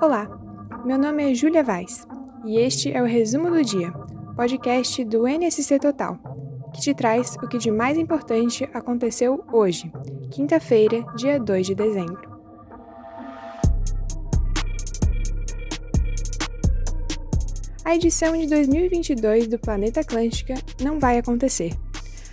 Olá, meu nome é Júlia Vaz e este é o Resumo do Dia, podcast do NSC Total, que te traz o que de mais importante aconteceu hoje, quinta-feira, dia 2 de dezembro. A edição de 2022 do Planeta Atlântica não vai acontecer.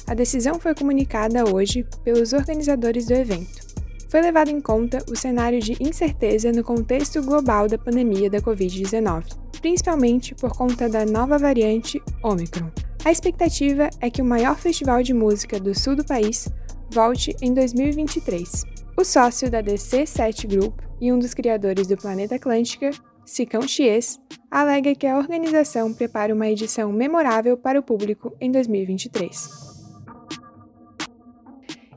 A decisão foi comunicada hoje pelos organizadores do evento foi levado em conta o cenário de incerteza no contexto global da pandemia da Covid-19, principalmente por conta da nova variante Omicron. A expectativa é que o maior festival de música do sul do país volte em 2023. O sócio da DC7 Group e um dos criadores do Planeta Atlântica, Sicão Chies, alega que a organização prepara uma edição memorável para o público em 2023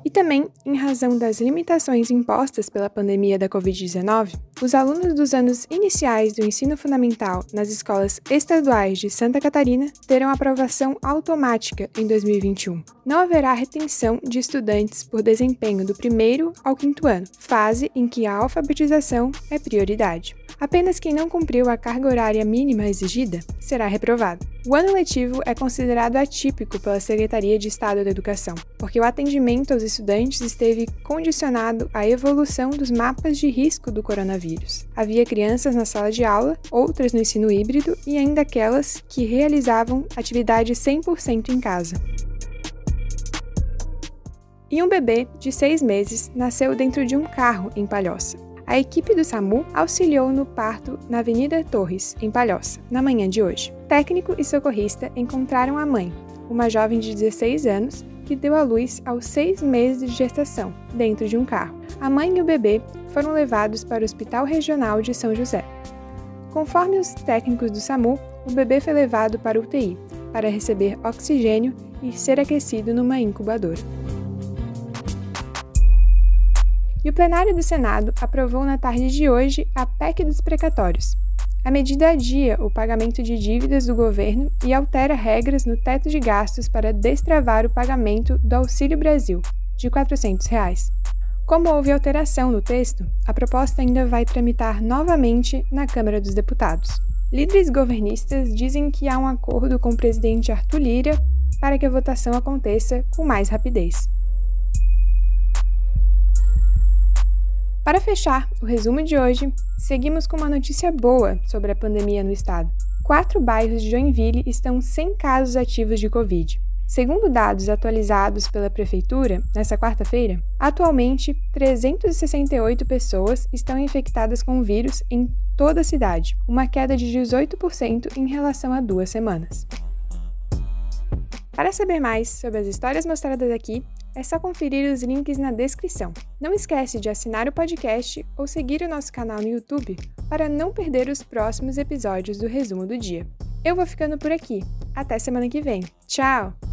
e também em razão das limitações impostas pela pandemia da Covid-19, os alunos dos anos iniciais do ensino fundamental nas escolas estaduais de Santa Catarina terão aprovação automática em 2021. Não haverá retenção de estudantes por desempenho do primeiro ao quinto ano, fase em que a alfabetização é prioridade. Apenas quem não cumpriu a carga horária mínima exigida será reprovado. O ano letivo é considerado atípico pela Secretaria de Estado da Educação, porque o atendimento aos estudantes esteve condicionado à evolução dos mapas de risco do coronavírus. Havia crianças na sala de aula, outras no ensino híbrido e ainda aquelas que realizavam atividade 100% em casa. E um bebê de seis meses nasceu dentro de um carro em Palhoça. A equipe do SAMU auxiliou no parto na Avenida Torres, em Palhoça, na manhã de hoje. Técnico e socorrista encontraram a mãe, uma jovem de 16 anos, que deu à luz aos seis meses de gestação, dentro de um carro. A mãe e o bebê foram levados para o Hospital Regional de São José. Conforme os técnicos do SAMU, o bebê foi levado para UTI para receber oxigênio e ser aquecido numa incubadora. E o plenário do Senado aprovou na tarde de hoje a PEC dos precatórios. A medida adia o pagamento de dívidas do governo e altera regras no teto de gastos para destravar o pagamento do Auxílio Brasil, de 400 reais. Como houve alteração no texto, a proposta ainda vai tramitar novamente na Câmara dos Deputados. Líderes governistas dizem que há um acordo com o presidente Arthur Lira para que a votação aconteça com mais rapidez. Para fechar o resumo de hoje, seguimos com uma notícia boa sobre a pandemia no estado. Quatro bairros de Joinville estão sem casos ativos de Covid. Segundo dados atualizados pela Prefeitura, nesta quarta-feira, atualmente 368 pessoas estão infectadas com o vírus em toda a cidade, uma queda de 18% em relação a duas semanas. Para saber mais sobre as histórias mostradas aqui, é só conferir os links na descrição. Não esquece de assinar o podcast ou seguir o nosso canal no YouTube para não perder os próximos episódios do Resumo do Dia. Eu vou ficando por aqui. Até semana que vem. Tchau!